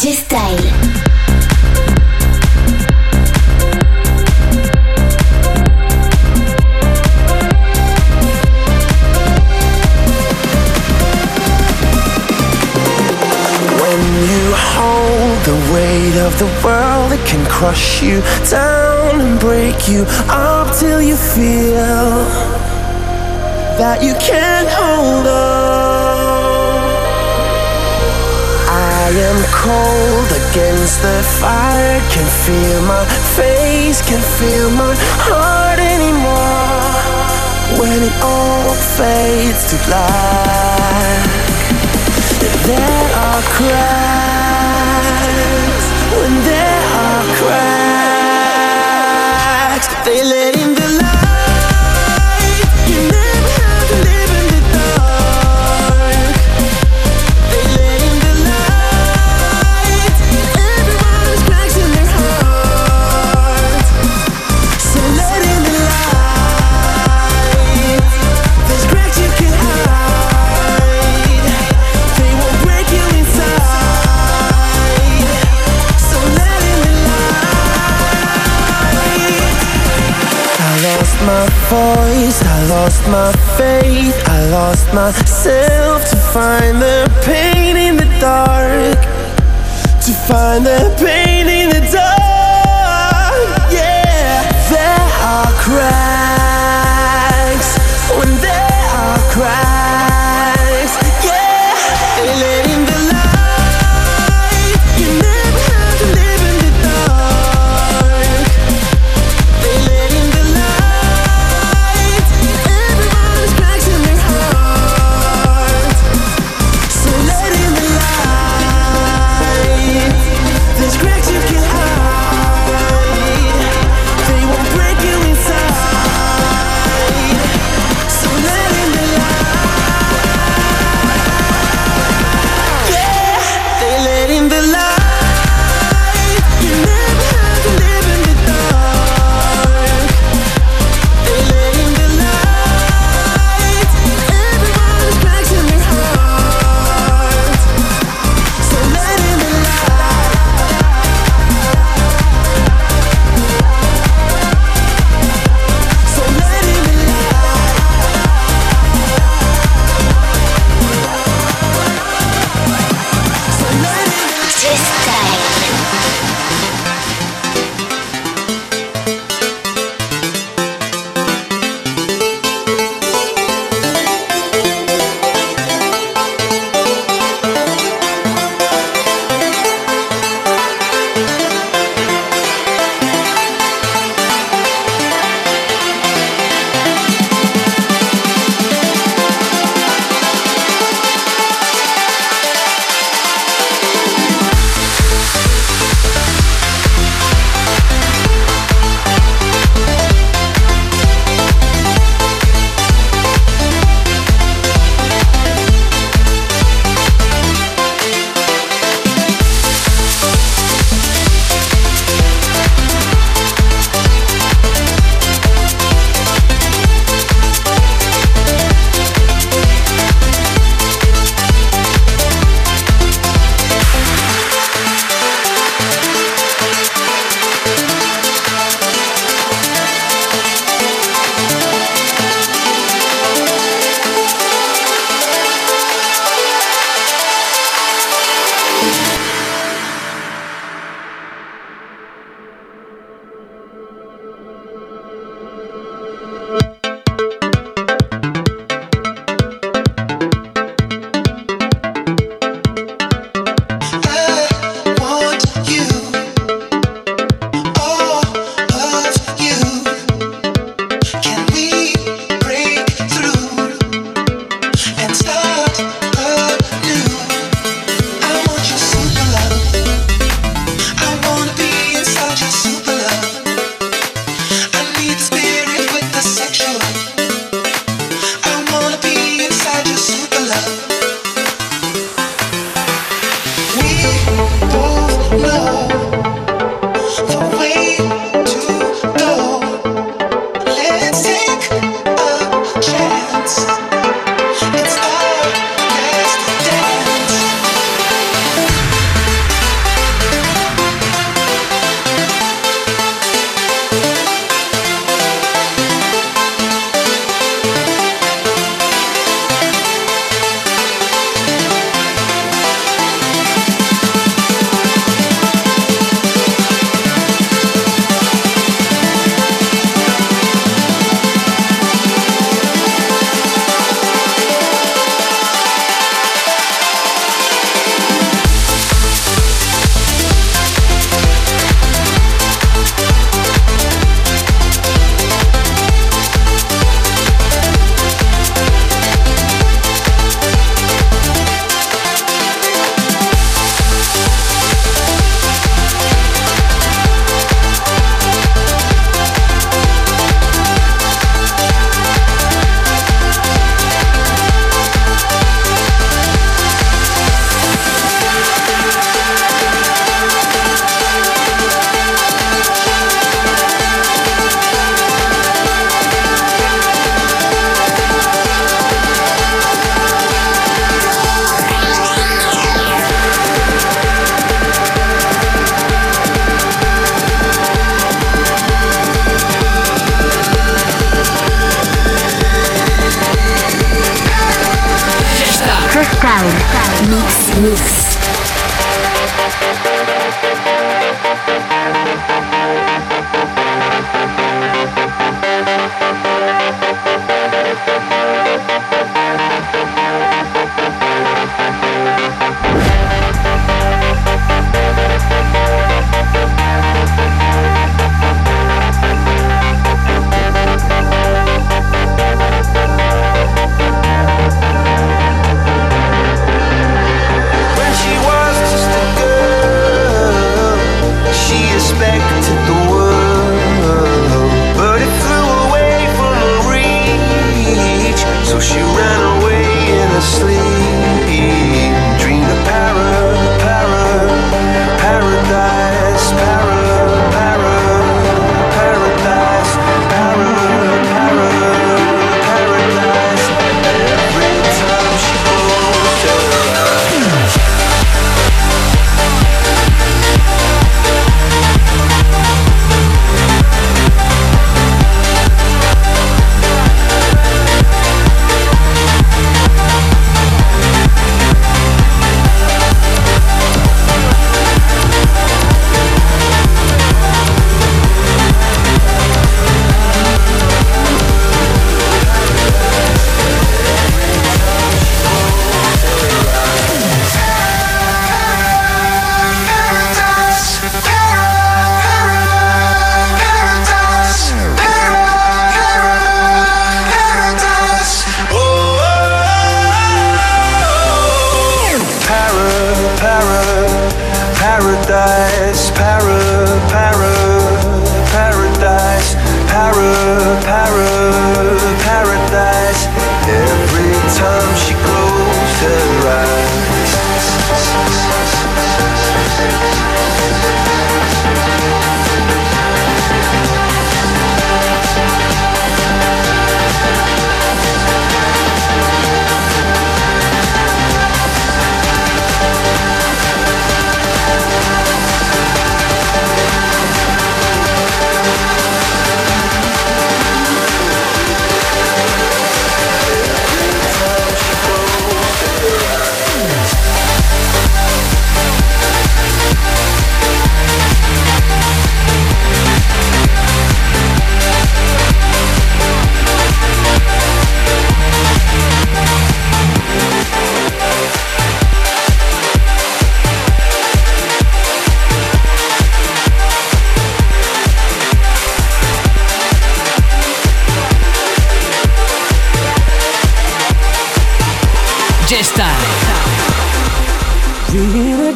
G-Style. the weight of the world it can crush you down and break you up till you feel that you can't hold on I am cold against the fire. Can feel my face can feel my heart anymore. When it all fades to black there are cracks. When there are cracks they let in voice, I lost my faith, I lost myself to find the pain in the dark. To find the pain in the dark,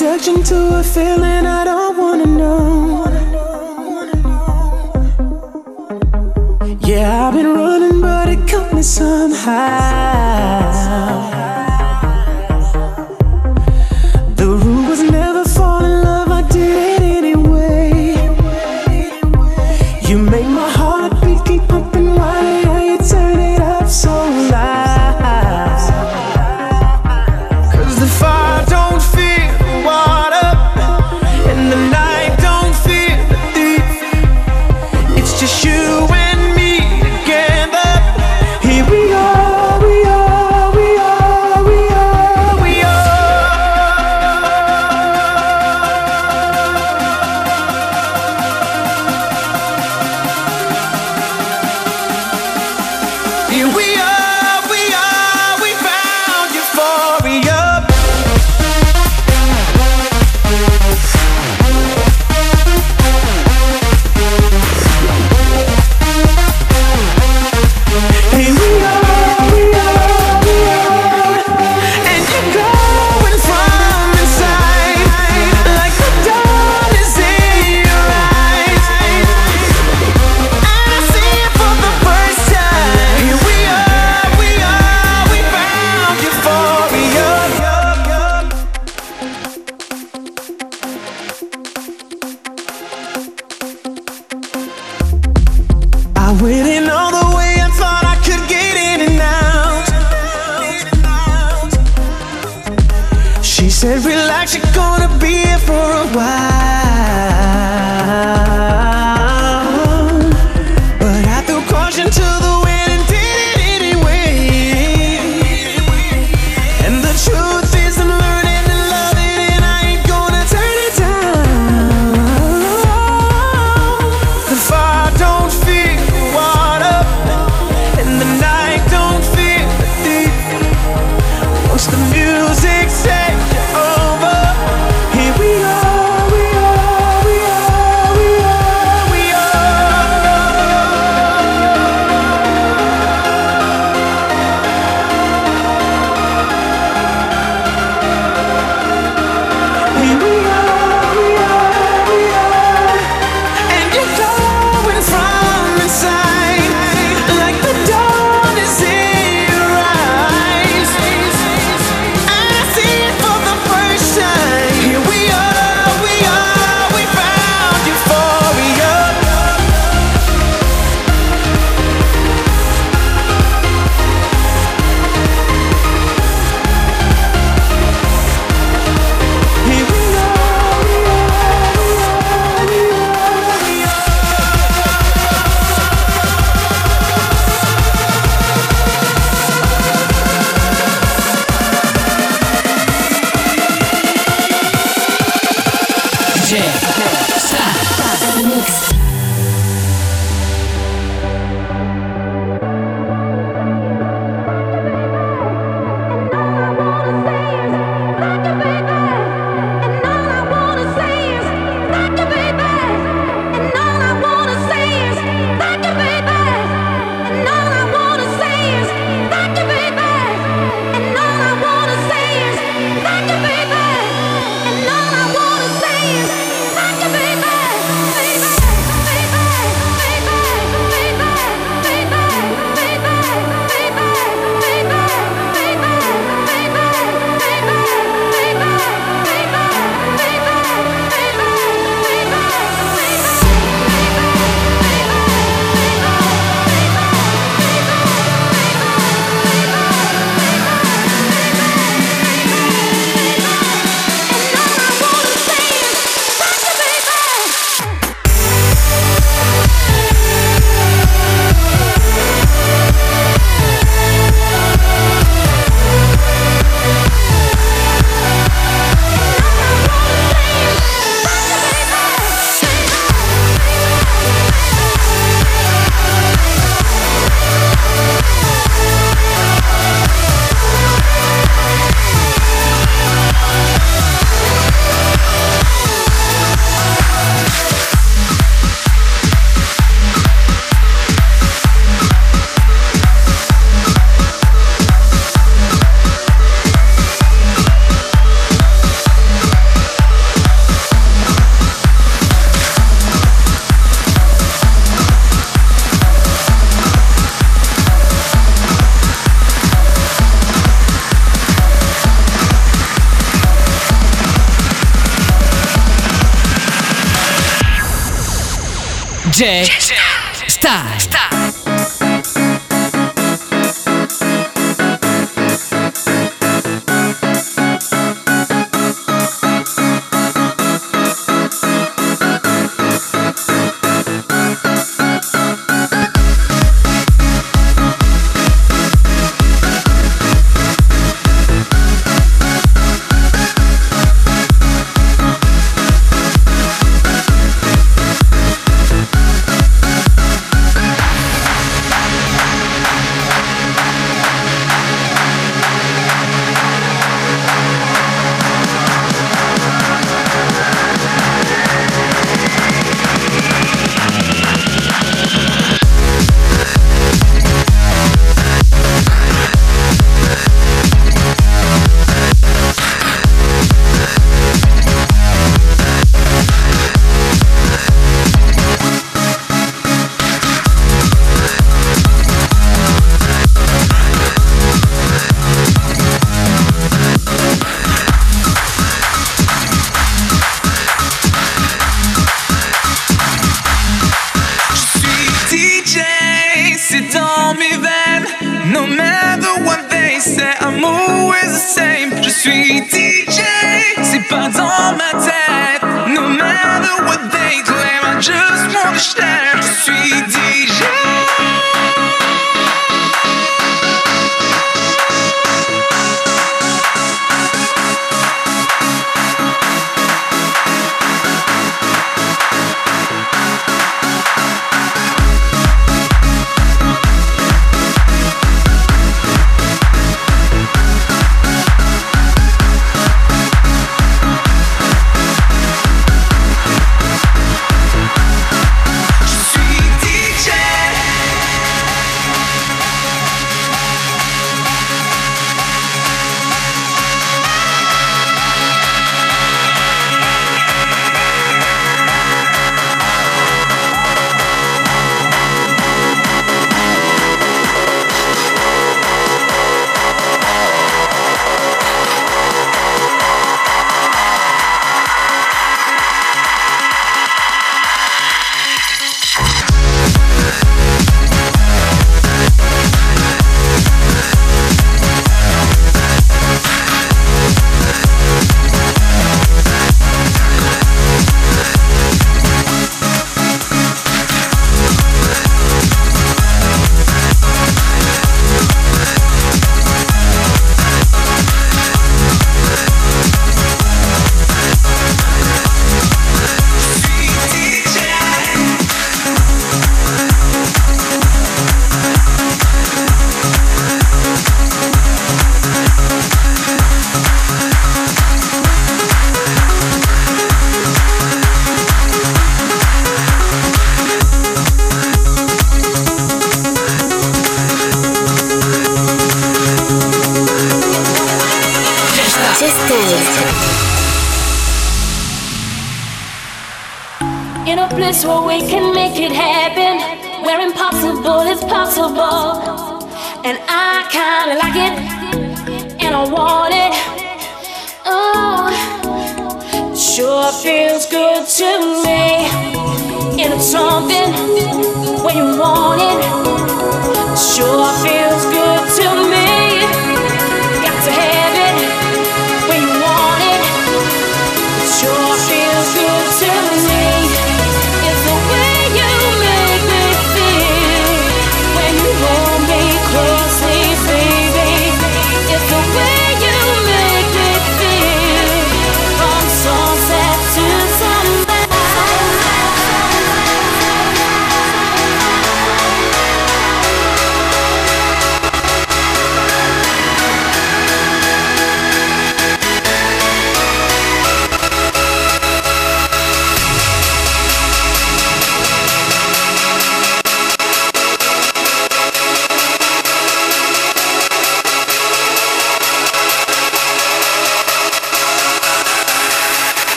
truth feeling I don't wanna love it and I ain't gonna turn it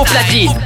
gonfladinho.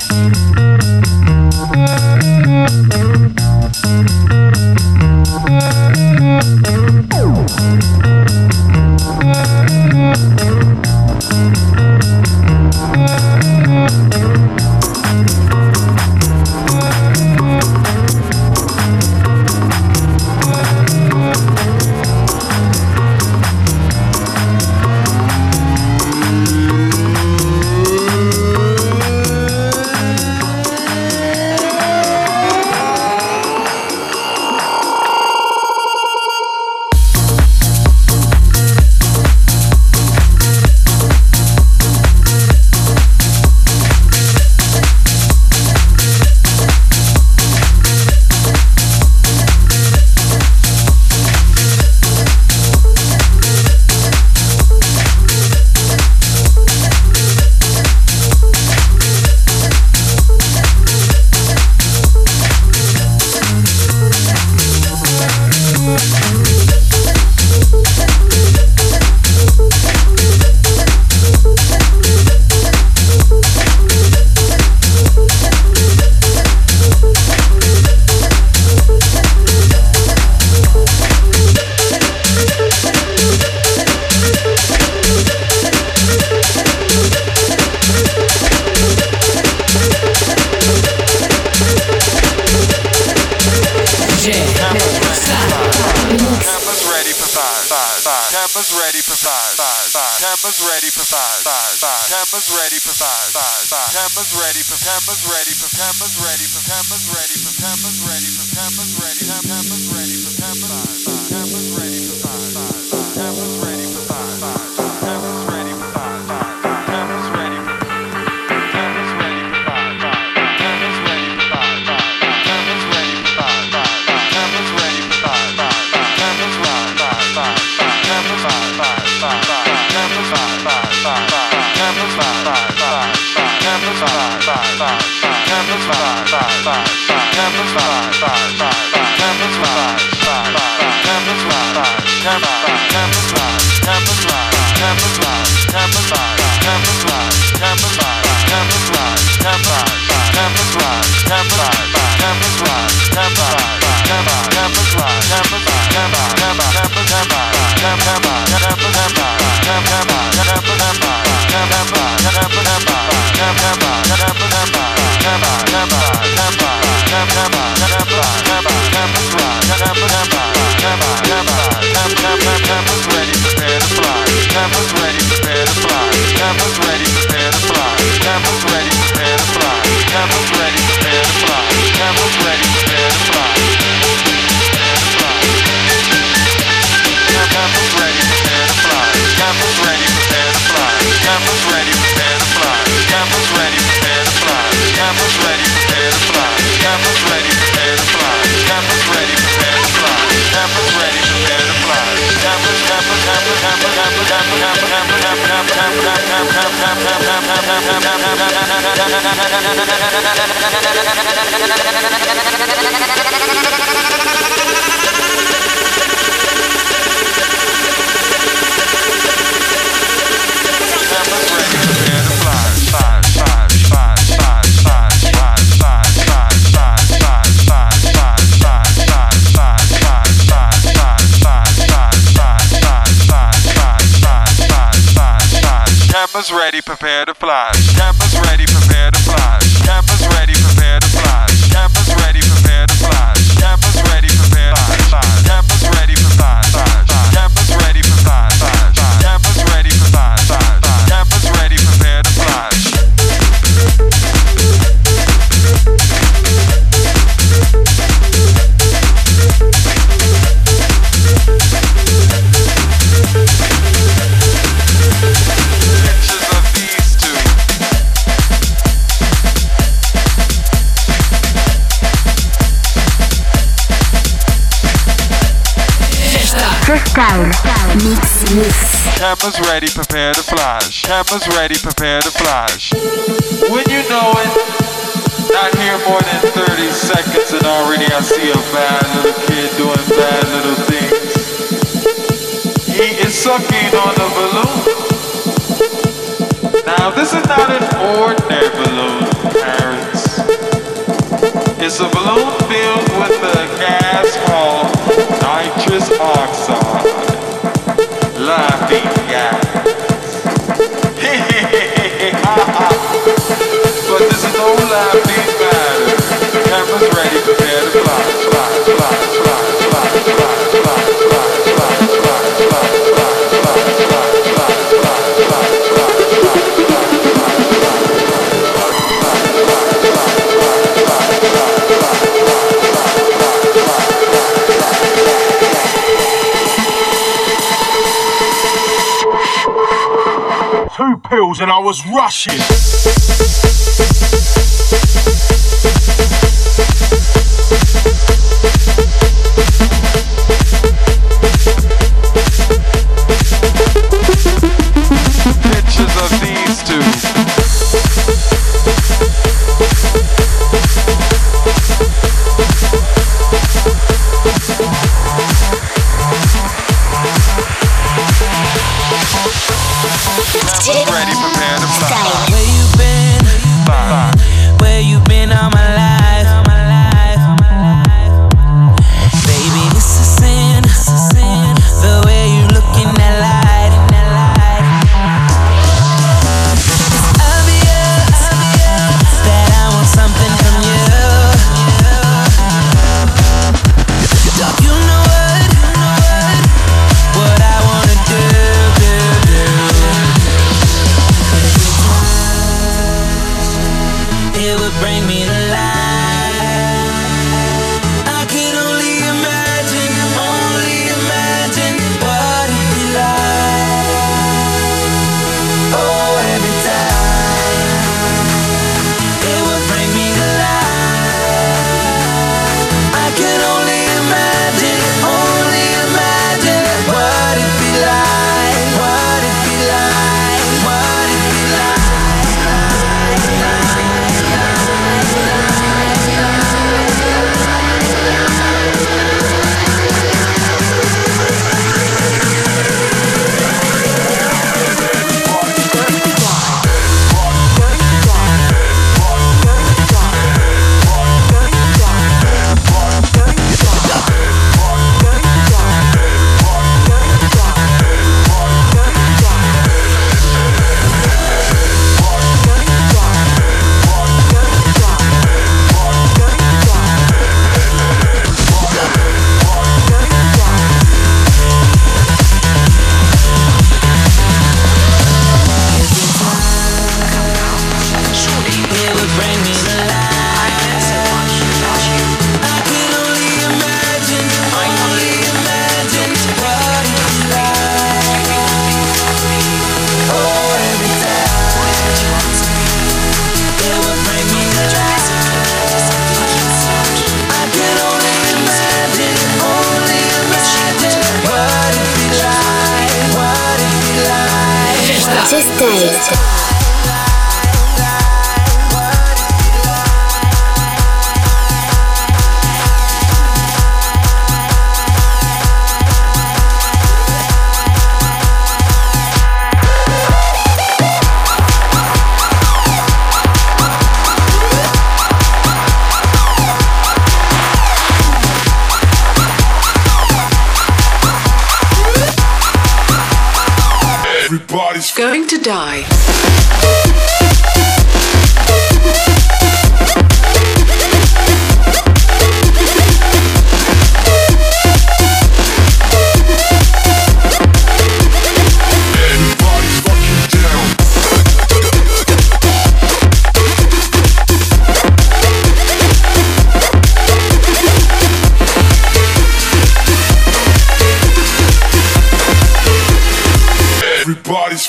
Campus ready, prepare to fly. Campus ready, prepare to fly. Campus ready, prepare to fly. Campus ready. Campus ready. ¡Gracias! Prepare to fly. Down, mix, mix. Cameras ready, prepare to flash. Cameras ready, prepare to flash. When you know it, not here more than 30 seconds, and already I see a bad little kid doing bad little things. He is sucking on the balloon. Now, this is not a pills and I was rushing. going to die.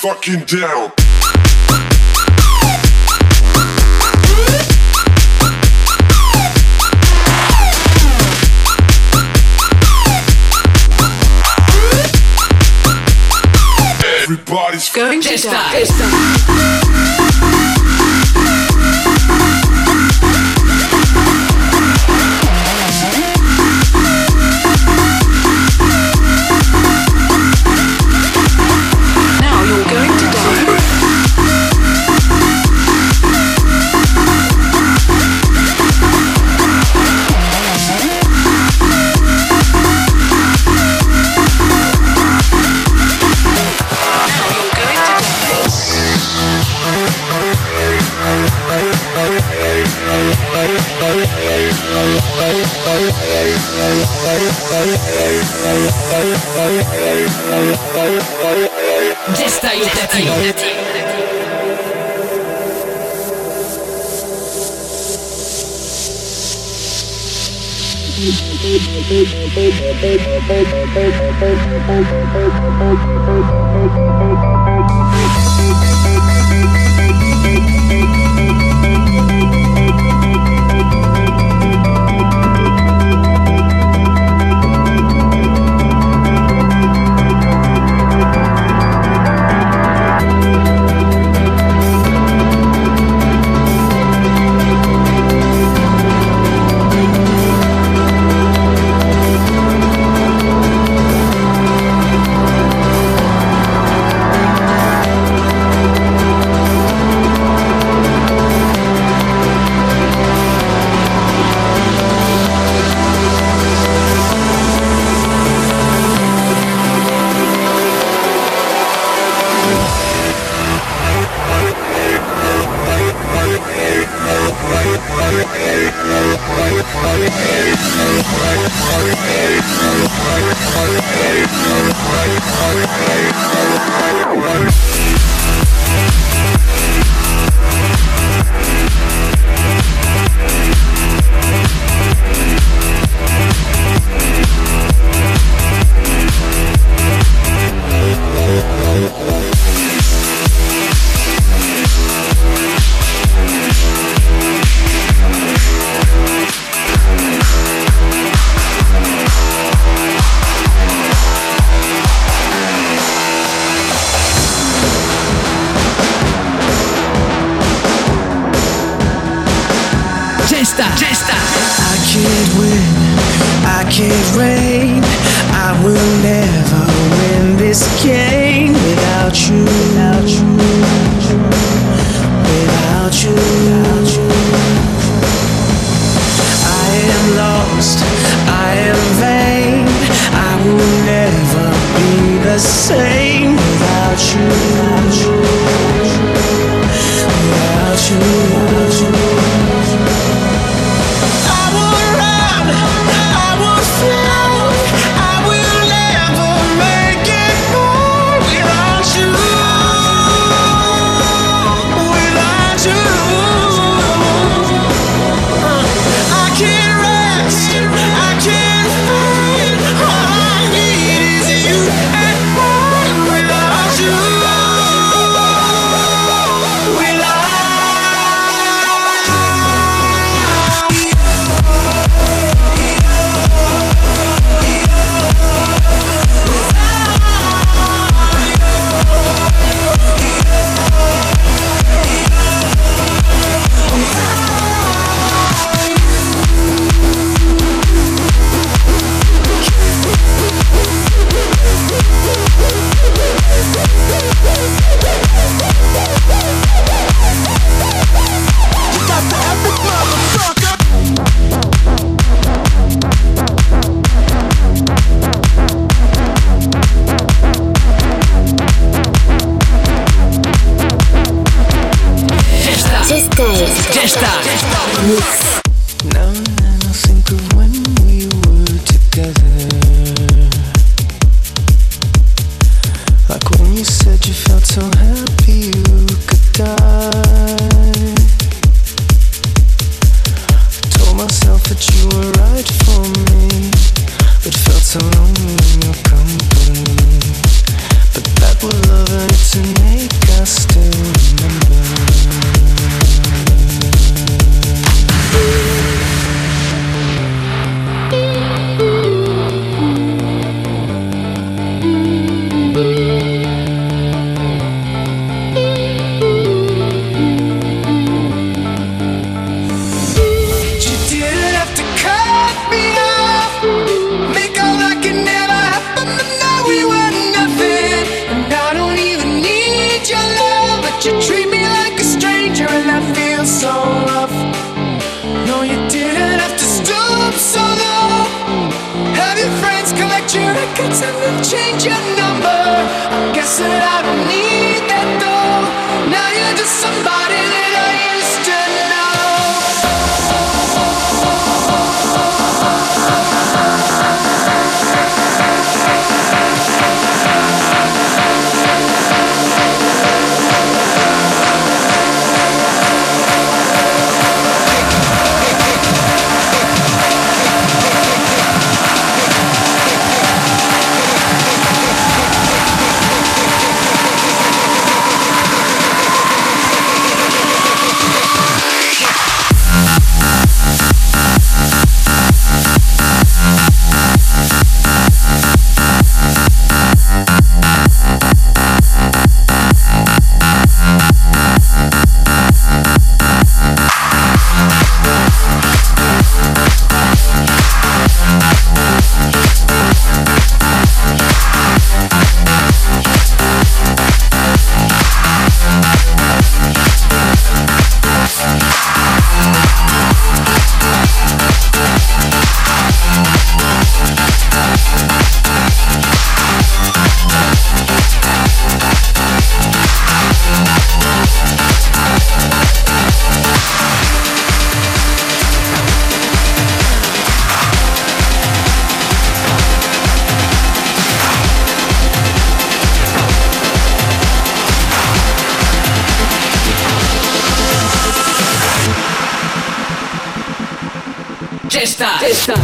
fucking down. Everybody's going to die. Bye. same without you, without you. Without you. Esta.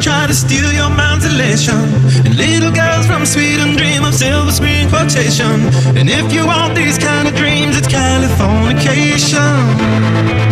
try to steal your mind's elation. And little girls from Sweden dream of silver screen quotation. And if you want these kind of dreams, it's Californication.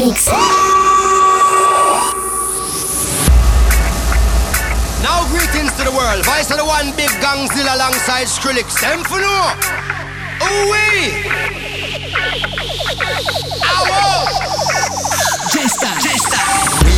Mix. Now greetings to the world. Vice of the one big Gongzilla alongside Skrillex. Them for no. Ooh wee. Jesta. Jesta.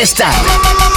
Fiesta.